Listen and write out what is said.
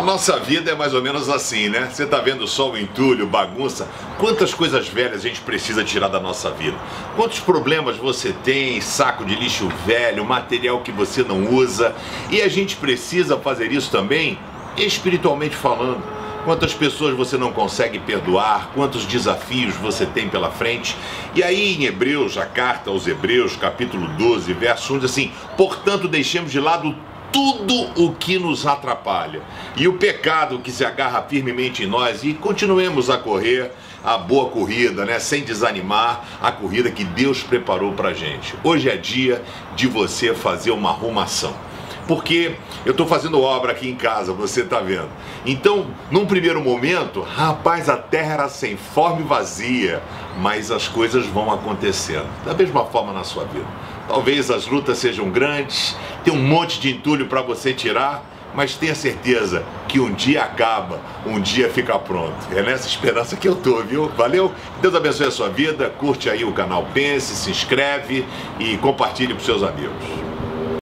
A nossa vida é mais ou menos assim, né? Você tá vendo só o entulho, bagunça. Quantas coisas velhas a gente precisa tirar da nossa vida? Quantos problemas você tem, saco de lixo velho, material que você não usa? E a gente precisa fazer isso também espiritualmente falando. Quantas pessoas você não consegue perdoar, quantos desafios você tem pela frente. E aí em Hebreus, a carta aos Hebreus, capítulo 12, verso 1, diz assim: Portanto, deixemos de lado tudo o que nos atrapalha e o pecado que se agarra firmemente em nós e continuemos a correr a boa corrida, né? Sem desanimar a corrida que Deus preparou pra gente. Hoje é dia de você fazer uma arrumação. Porque eu estou fazendo obra aqui em casa, você está vendo. Então, num primeiro momento, rapaz, a terra era sem forma e vazia, mas as coisas vão acontecendo. Da mesma forma na sua vida. Talvez as lutas sejam grandes, tem um monte de entulho para você tirar, mas tenha certeza que um dia acaba, um dia fica pronto. É nessa esperança que eu tô, viu? Valeu? Deus abençoe a sua vida, curte aí o canal Pense, se inscreve e compartilhe com seus amigos.